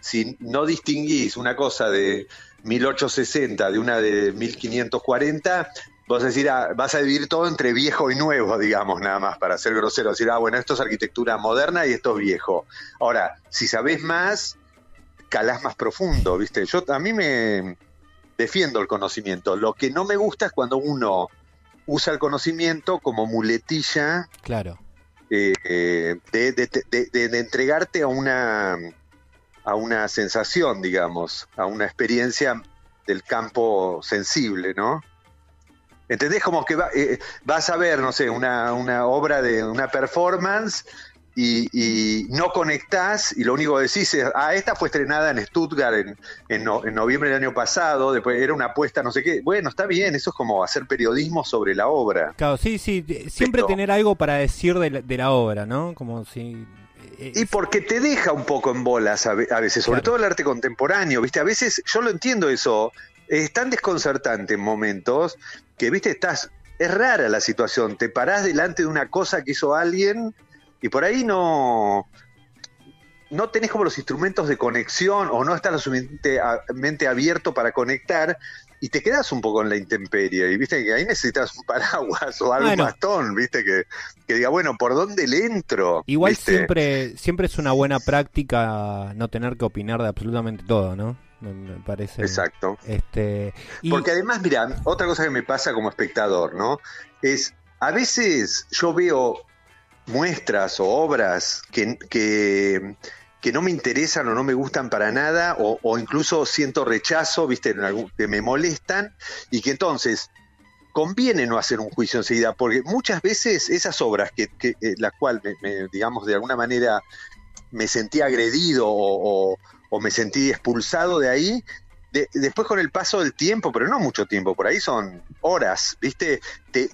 si no distinguís una cosa de 1860 de una de 1540, vos decir, ah, vas a dividir todo entre viejo y nuevo, digamos, nada más, para ser grosero. Decir, ah, bueno, esto es arquitectura moderna y esto es viejo. Ahora, si sabés más, calás más profundo, ¿viste? Yo, a mí me defiendo el conocimiento. Lo que no me gusta es cuando uno usa el conocimiento como muletilla. Claro. Eh, eh, de, de, entregarte a una, a una sensación, digamos, a una experiencia del campo sensible, ¿no? ¿Entendés? Como que eh, vas a ver, no sé, una, una obra de una performance y, no conectás y lo único que decís es, ah, esta fue estrenada en Stuttgart en, en, noviembre del año pasado, después era una apuesta, no sé qué. Bueno, está bien, eso es como hacer periodismo sobre la obra. Claro, sí, sí, siempre tener algo para decir de la, de la obra, ¿no? Como si... Eh, y porque te deja un poco en bolas a, veces, sobre todo el arte contemporáneo, ¿viste? A veces, yo lo entiendo eso, es tan desconcertante en momentos que, ¿viste? Estás, es rara la situación, te parás delante de una cosa que hizo alguien y por ahí no, no tenés como los instrumentos de conexión o no estás lo suficientemente abierto para conectar y te quedas un poco en la intemperie. Y viste que ahí necesitas un paraguas o algo bastón, viste, que, que, diga, bueno, ¿por dónde le entro? Igual siempre, siempre es una buena práctica no tener que opinar de absolutamente todo, ¿no? Me, parece. Exacto. Este, Porque además, mira, otra cosa que me pasa como espectador, ¿no? Es, a veces yo veo muestras o obras que, que, no me interesan o no me gustan para nada, o, incluso siento rechazo, viste, que me molestan, y que entonces conviene no hacer un juicio enseguida, porque muchas veces esas obras que, que eh, las cuales, me, digamos, de alguna manera me sentí agredido o, o, me sentí expulsado de ahí, después con el paso del tiempo, pero no mucho tiempo, por ahí son horas, ¿viste? Te,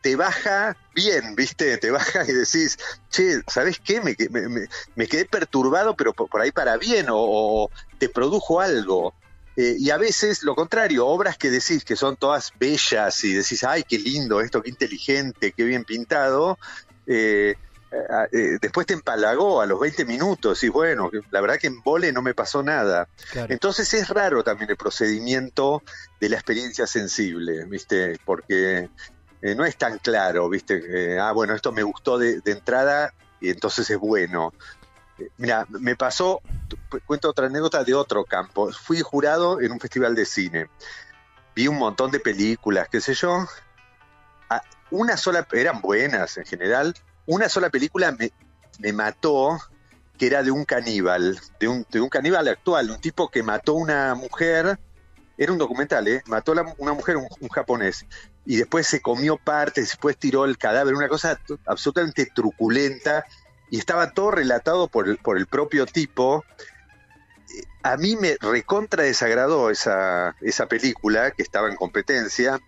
te, baja bien, ¿viste? Te baja y decís, che, ¿sabes qué? Me, me, me quedé perturbado, pero por, ahí para bien, o, te produjo algo. Eh, y a veces lo contrario, obras que decís que son todas bellas y decís, ay, qué lindo esto, qué inteligente, qué bien pintado, eh, eh, eh, después te empalagó a los 20 minutos y bueno, la verdad que en vole no me pasó nada. Entonces es raro también el procedimiento de la experiencia sensible, ¿viste? Porque eh, no es tan claro, ¿viste? ah, bueno, esto me gustó de, entrada y entonces es bueno. mira, me pasó, cuento otra anécdota de otro campo. Fui jurado en un festival de cine. Vi un montón de películas, qué sé yo. Ah, una sola, eran buenas en general, una sola película me, me mató, que era de un caníbal, de un, de un caníbal actual, un tipo que mató una mujer, era un documental, ¿eh? mató a una mujer, un, japonés, y después se comió partes, después tiró el cadáver, una cosa absolutamente truculenta, y estaba todo relatado por el, por el propio tipo. A mí me recontra desagradó esa, esa película, que estaba en competencia,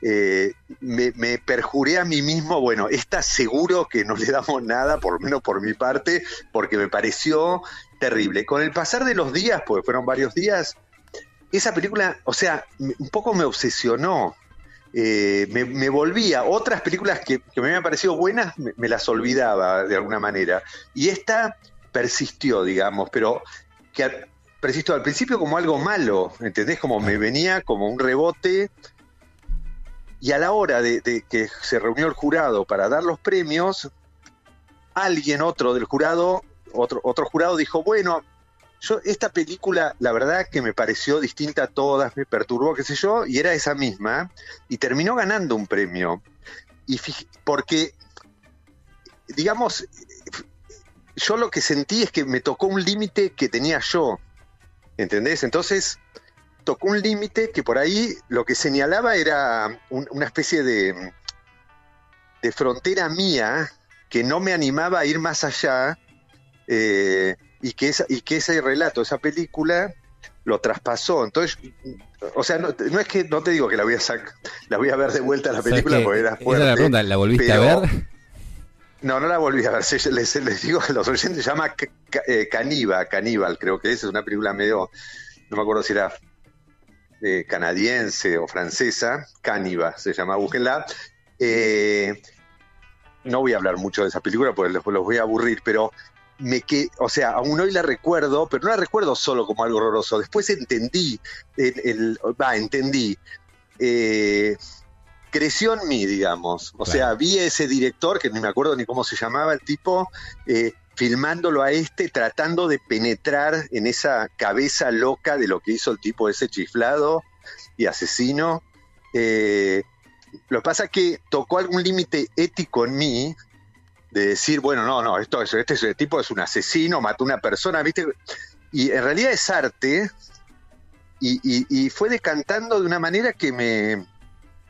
eh, me, perjuré a mí mismo, bueno, está seguro que no le damos nada, por lo menos por mi parte, porque me pareció terrible. Con el pasar de los días, pues fueron varios días, esa película, o sea, un poco me obsesionó. Eh, me, volvía, otras películas que, me habían parecido buenas, me, las olvidaba de alguna manera. Y esta persistió, digamos, pero que persistió al principio como algo malo, ¿entendés? Como me venía como un rebote y a la hora de, que se reunió el jurado para dar los premios, alguien otro del jurado, otro, otro jurado dijo, bueno, yo esta película, la verdad que me pareció distinta a todas, me perturbó, qué sé yo, y era esa misma, y terminó ganando un premio. Y porque, digamos, yo lo que sentí es que me tocó un límite que tenía yo, ¿entendés? Entonces, tocó un límite que por ahí lo que señalaba era una especie de, de frontera mía que no me animaba a ir más allá. Eh, y que, esa, y que ese relato, esa película, lo traspasó. Entonces, o sea, no, es que no te digo que la voy a sacar, la voy a ver de vuelta la película porque era fuerte. la pregunta, ¿la volviste a ver? No, no la volví a ver. Les, les digo que los oyentes se llama eh, Caníbal, Caníbal, creo que es, es una película medio, no me acuerdo si era eh, canadiense o francesa, Caníbal se llama, búsquenla. Eh, no voy a hablar mucho de esa película porque los, los voy a aburrir, pero me que, o sea, aún hoy la recuerdo, pero no la recuerdo solo como algo horroroso. Después entendí, el, va, entendí. Eh, creció en mí, digamos. O sea, vi a ese director, que ni me acuerdo ni cómo se llamaba el tipo, eh, filmándolo a este, tratando de penetrar en esa cabeza loca de lo que hizo el tipo ese chiflado y asesino. Eh, lo que pasa es que tocó algún límite ético en mí, de decir, bueno, no, no, esto, este, este tipo es un asesino, mató a una persona, ¿viste? Y en realidad es arte, y, fue decantando de una manera que me,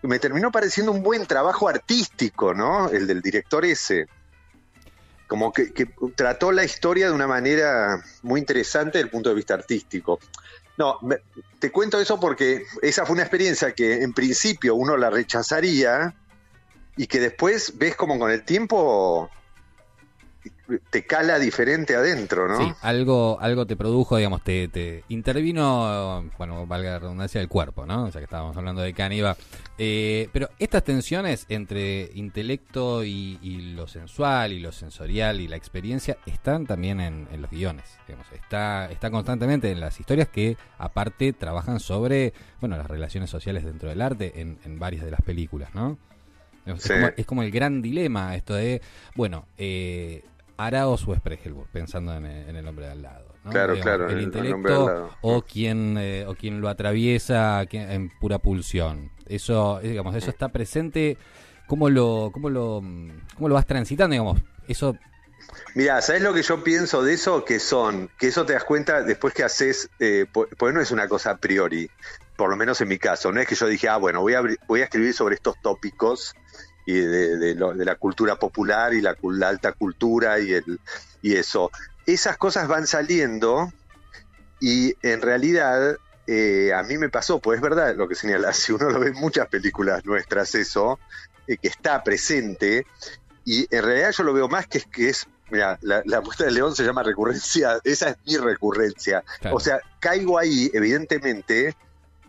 me terminó pareciendo un buen trabajo artístico, ¿no? El del director ese. Como que, trató la historia de una manera muy interesante desde el punto de vista artístico. No, te cuento eso porque esa fue una experiencia que en principio uno la rechazaría, y que después ves como con el tiempo te cala diferente adentro, ¿no? Sí, algo, algo te produjo, digamos, te, te intervino, bueno, valga la redundancia, el cuerpo, ¿no? O sea que estábamos hablando de Caníbal. Eh, pero estas tensiones entre intelecto y, lo sensual y lo sensorial y la experiencia están también en, los guiones, digamos, está, está constantemente en las historias que aparte trabajan sobre, bueno, las relaciones sociales dentro del arte en, en varias de las películas, ¿no? Es, como, el gran dilema esto de, bueno, eh, Araos o Spregelburg, pensando en, el hombre de al lado. Claro, claro. El, intelecto o quien, eh, o quien lo atraviesa en pura pulsión. Eso, eh, digamos, eso está presente. ¿Cómo lo, cómo lo, cómo lo vas transitando, digamos? Eso Mira, ¿sabes lo que yo pienso de eso? Que son, que eso te das cuenta después que haces, eh, pues no es una cosa a priori, por lo menos en mi caso, no es que yo dije, ah, bueno, voy a, voy a escribir sobre estos tópicos y de, la cultura popular y la, alta cultura y, el, y eso. Esas cosas van saliendo y en realidad eh, a mí me pasó, pues es verdad lo que señala, si uno lo ve en muchas películas nuestras, eso, eh, que está presente, y en realidad yo lo veo más que, que es, mira, la, la puesta de león se llama recurrencia, esa es mi recurrencia. O sea, caigo ahí, evidentemente,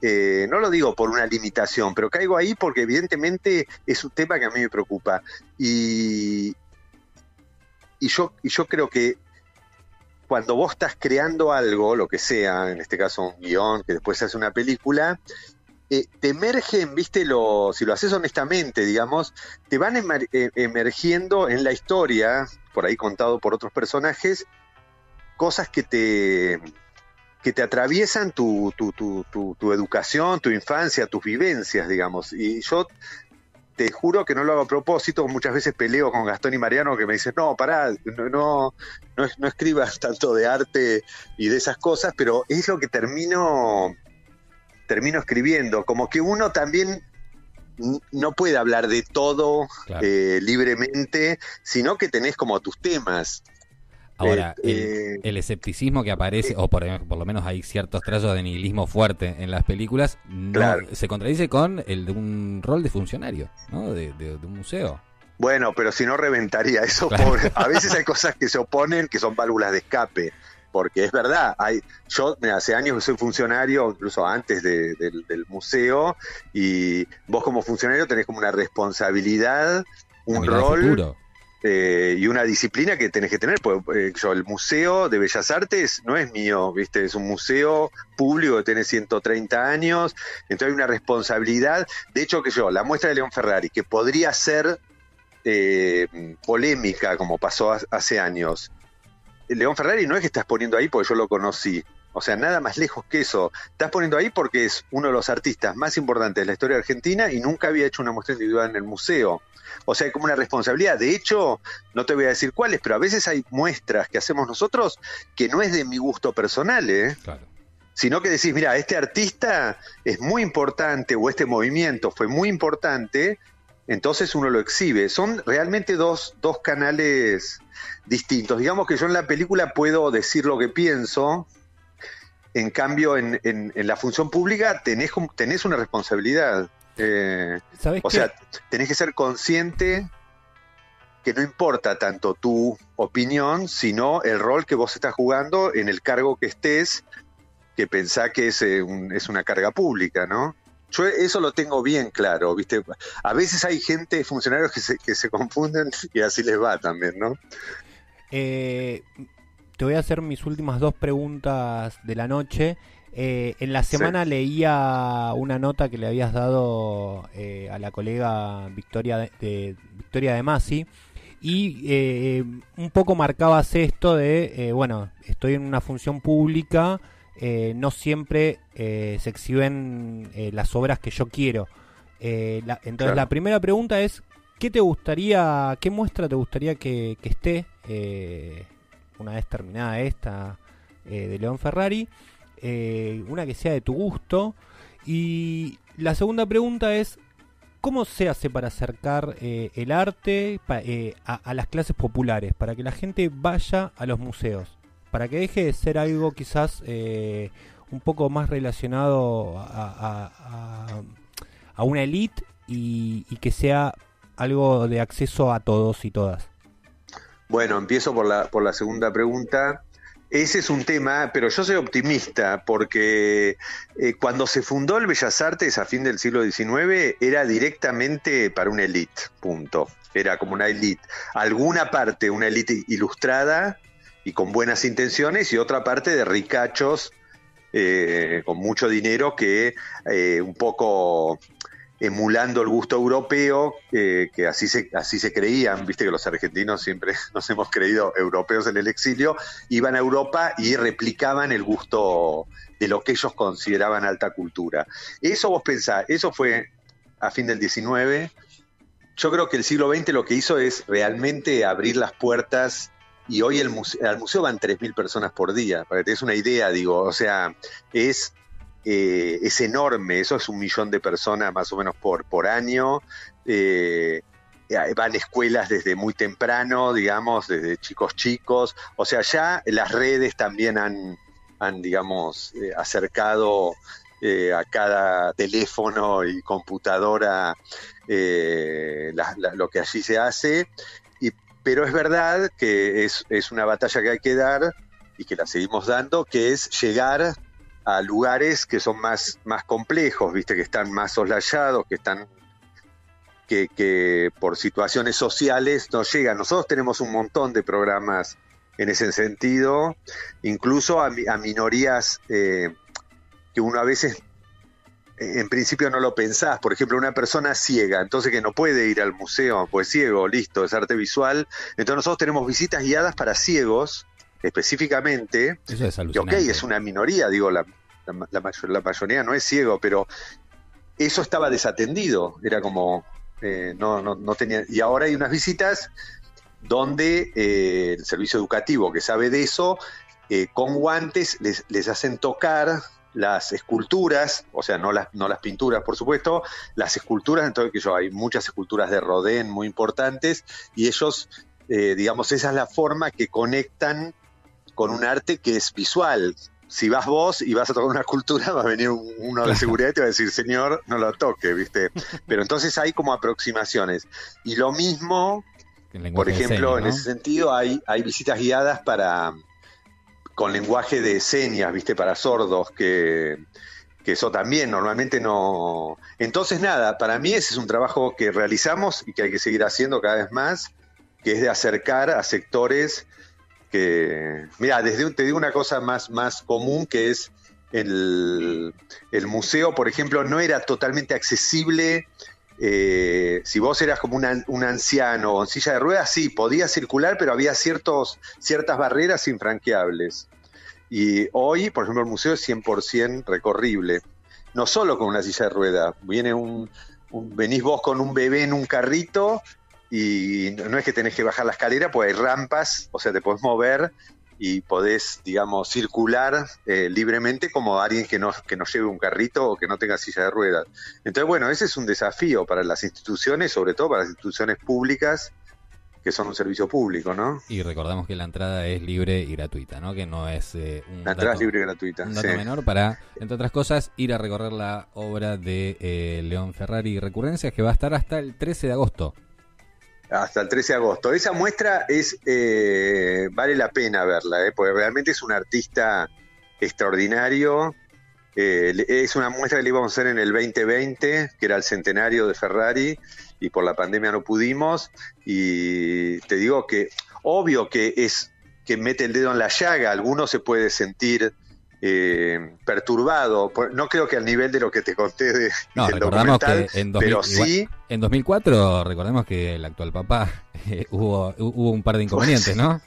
eh, no lo digo por una limitación, pero caigo ahí porque evidentemente es un tema que a mí me preocupa. Y, y, yo, y yo creo que cuando vos estás creando algo, lo que sea, en este caso un guion, que después se hace una película, eh, te emergen, viste, lo, si lo haces honestamente, digamos, te van eh, emergiendo en la historia, por ahí contado por otros personajes, cosas que te, que te atraviesan tu, tu, tu, tu, educación, tu infancia, tus vivencias, digamos. Y yo te juro que no lo hago a propósito, muchas veces peleo con Gastón y Mariano que me dicen, no, pará, no, no, no, escribas tanto de arte y de esas cosas, pero es lo que termino, termino escribiendo, como que uno también no puede hablar de todo eh, libremente, sino que tenés como tus temas. Ahora, eh, el, escepticismo que aparece, o por, lo menos hay ciertos trazos de nihilismo fuerte en las películas, no, se contradice con el de un rol de funcionario, ¿no? De, un museo. Bueno, pero si no reventaría eso. a veces hay cosas que se oponen que son válvulas de escape, porque es verdad. Hay, yo hace años que soy funcionario, incluso antes del museo, y vos como funcionario tenés como una responsabilidad, un rol. Eh, y una disciplina que tenés que tener, porque eh, yo, el Museo de Bellas Artes no es mío, ¿viste? Es un museo público que tiene 130 años, entonces hay una responsabilidad. De hecho, que yo, la muestra de León Ferrari, que podría ser eh, polémica, como pasó hace años, León Ferrari no es que estás poniendo ahí porque yo lo conocí. O sea, nada más lejos que eso. Estás poniendo ahí porque es uno de los artistas más importantes de la historia argentina y nunca había hecho una muestra individual en el museo. O sea, hay como una responsabilidad. De hecho, no te voy a decir cuáles, pero a veces hay muestras que hacemos nosotros que no es de mi gusto personal, ¿eh? Claro. Sino que decís, mira, este artista es muy importante o este movimiento fue muy importante, entonces uno lo exhibe. Son realmente dos, dos canales distintos. Digamos que yo en la película puedo decir lo que pienso, en cambio, en, en, la función pública tenés, tenés una responsabilidad. Eh, o sea, tenés que ser consciente que no importa tanto tu opinión, sino el rol que vos estás jugando en el cargo que estés, que pensá que es, eh, es una carga pública, ¿no? Yo eso lo tengo bien claro, ¿viste? A veces hay gente, funcionarios que se, que se confunden y así les va también, ¿no? Eh, te voy a hacer mis últimas dos preguntas de la noche. Eh, en la semana leía una nota que le habías dado eh, a la colega Victoria de, Victoria de Masi y eh, un poco marcabas esto de, bueno, estoy en una función pública, no siempre se exhiben las obras que yo quiero. entonces la primera pregunta es, ¿qué te gustaría, qué muestra te gustaría que, que esté? Una vez terminada esta eh, de León Ferrari, eh, una que sea de tu gusto. Y la segunda pregunta es, ¿cómo se hace para acercar eh, el arte a, las clases populares, para que la gente vaya a los museos, para que deje de ser algo quizás un poco más relacionado a, una elite y que sea algo de acceso a todos y todas? Bueno, empiezo por la, por la segunda pregunta. Ese es un tema, pero yo soy optimista porque eh, cuando se fundó el Bellas Artes a fin del siglo XIX era directamente para una élite, punto. Era como una élite. Alguna parte, una élite ilustrada y con buenas intenciones y otra parte de ricachos eh, con mucho dinero que eh, un poco emulando el gusto europeo, que así se, creían, viste que los argentinos siempre nos hemos creído europeos en el exilio, iban a Europa y replicaban el gusto de lo que ellos consideraban alta cultura. Eso vos pensás, eso fue a fin del 19. Yo creo que el siglo XX lo que hizo es realmente abrir las puertas y hoy el al museo van 3.000 personas por día, para que te des una idea, digo, o sea, es eh, es enorme, eso es un millón de personas más o menos por, por año. Eh, van escuelas desde muy temprano, digamos, desde chicos chicos. O sea, ya las redes también han, han digamos, eh, acercado a cada teléfono y computadora lo que allí se hace. Pero es verdad que es, es una batalla que hay que dar y que la seguimos dando, que es llegar a lugares que son más, más complejos, viste, que están más soslayados, que están que, que, por situaciones sociales no llegan. Nosotros tenemos un montón de programas en ese sentido, incluso a, a minorías eh, que uno a veces en principio no lo pensás. Por ejemplo, una persona ciega, entonces que no puede ir al museo, pues ciego, listo, es arte visual. Entonces nosotros tenemos visitas guiadas para ciegos específicamente. Eso es que, ok, es una minoría, digo, la, la, mayoría no es ciego, pero eso estaba desatendido, era como, eh, no, no, no, tenía, y ahora hay unas visitas donde eh, el servicio educativo que sabe de eso, eh, con guantes les, les, hacen tocar las esculturas, o sea, no las, no las pinturas, por supuesto, las esculturas, entonces que yo, hay muchas esculturas de Rodin muy importantes, y ellos, digamos, esa es la forma que conectan con un arte que es visual, si vas vos y vas a tocar una escultura, va a venir uno de seguridad y te va a decir, señor, no lo toque, ¿viste? Pero entonces hay como aproximaciones. Y lo mismo, por ejemplo, en ese sentido, hay, hay visitas guiadas para con lenguaje de señas, ¿viste? Para sordos, que, que eso también normalmente no... Entonces, nada, para mí ese es un trabajo que realizamos y que hay que seguir haciendo cada vez más, que es de acercar a sectores que, mira, desde te digo una cosa más, más común que es el, el museo, por ejemplo, no era totalmente accesible eh, si vos eras como un anciano o en silla de ruedas, sí, podías circular, pero había ciertos, ciertas barreras infranqueables. Y hoy, por ejemplo, el museo es 100% recorrible, no solo con una silla de ruedas, viene un, venís vos con un bebé en un carrito y no es que tenés que bajar la escalera, pues hay rampas, o sea, te podés mover y podés, digamos, circular eh, libremente como alguien que no, que no lleve un carrito o que no tenga silla de ruedas. Entonces, bueno, ese es un desafío para las instituciones, sobre todo para las instituciones públicas, que son un servicio público, ¿no? Y recordamos que la entrada es libre y gratuita, ¿no? Que no es eh, un La entrada es libre y gratuita. Un dato menor para, entre otras cosas, ir a recorrer la obra de eh, León Ferrari Recurrencias, que va a estar hasta el 13 de agosto hasta el 13 de agosto. Esa muestra es eh, vale la pena verla, eh, porque realmente es un artista extraordinario. Eh, es una muestra que le íbamos a hacer en el 2020, que era el centenario de Ferrari, y por la pandemia no pudimos. Y te digo que, obvio que es que mete el dedo en la llaga, alguno se puede sentir eh, perturbado. No creo que al nivel de lo que te conté de, no, recordamos que en pero sí. En 2004, recordemos que el actual papá eh, hubo, hubo un par de inconvenientes, ¿no?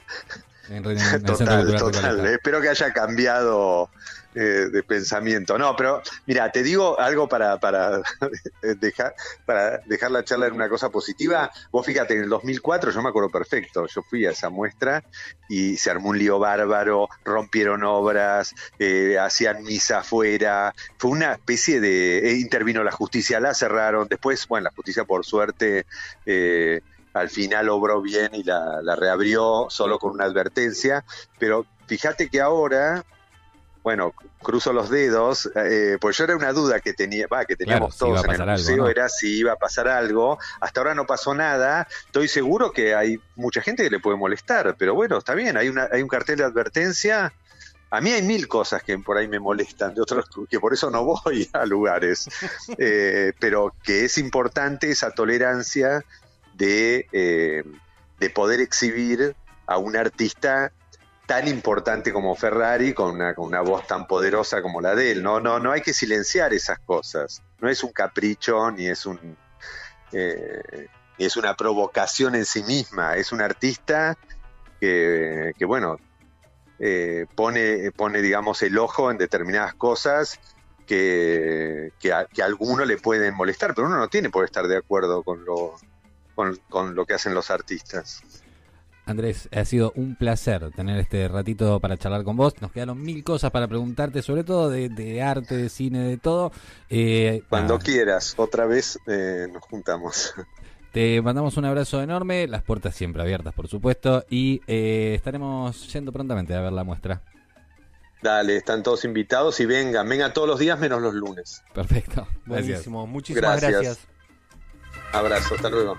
total, total. Espero que haya cambiado eh, de pensamiento. No, pero mira, te digo algo para, para, dejar, para dejar la charla en una cosa positiva. Vos fíjate, en el 2004, yo me acuerdo perfecto, yo fui a esa muestra y se armó un lío bárbaro, rompieron obras, eh, hacían misa afuera, fue una especie de... Eh, intervino la justicia, la cerraron, después, bueno, la justicia por suerte... al final obró bien y la, la reabrió solo con una advertencia, pero fíjate que ahora bueno, cruzo los dedos, eh, pues yo era una duda que tenía, va, que teníamos todos en el museo, era si iba a pasar algo. Hasta ahora no pasó nada. Estoy seguro que hay mucha gente que le puede molestar, pero bueno, está bien, hay, una, hay un cartel de advertencia. A mí hay mil cosas que por ahí me molestan, de otros que por eso no voy a lugares, eh, pero que es importante esa tolerancia de, eh, de poder exhibir a un artista tan importante como Ferrari con una, con una voz tan poderosa como la de él. No, no, no hay que silenciar esas cosas. No es un capricho ni es un eh, es una provocación en sí misma. Es un artista que, que bueno eh, pone pone digamos el ojo en determinadas cosas que, que, a, que alguno le pueden molestar, pero uno no tiene por estar de acuerdo con lo con lo que hacen los artistas. Andrés, ha sido un placer tener este ratito para charlar con vos. Nos quedaron mil cosas para preguntarte, sobre todo de, arte, de cine, de todo. Eh, Cuando quieras, otra vez eh, nos juntamos. Te mandamos un abrazo enorme, las puertas siempre abiertas, por supuesto, y eh, estaremos yendo prontamente a ver la muestra. Dale, están todos invitados y vengan, vengan todos los días menos los lunes. Perfecto. Buenísimo, muchísimas gracias. Abrazo, hasta luego.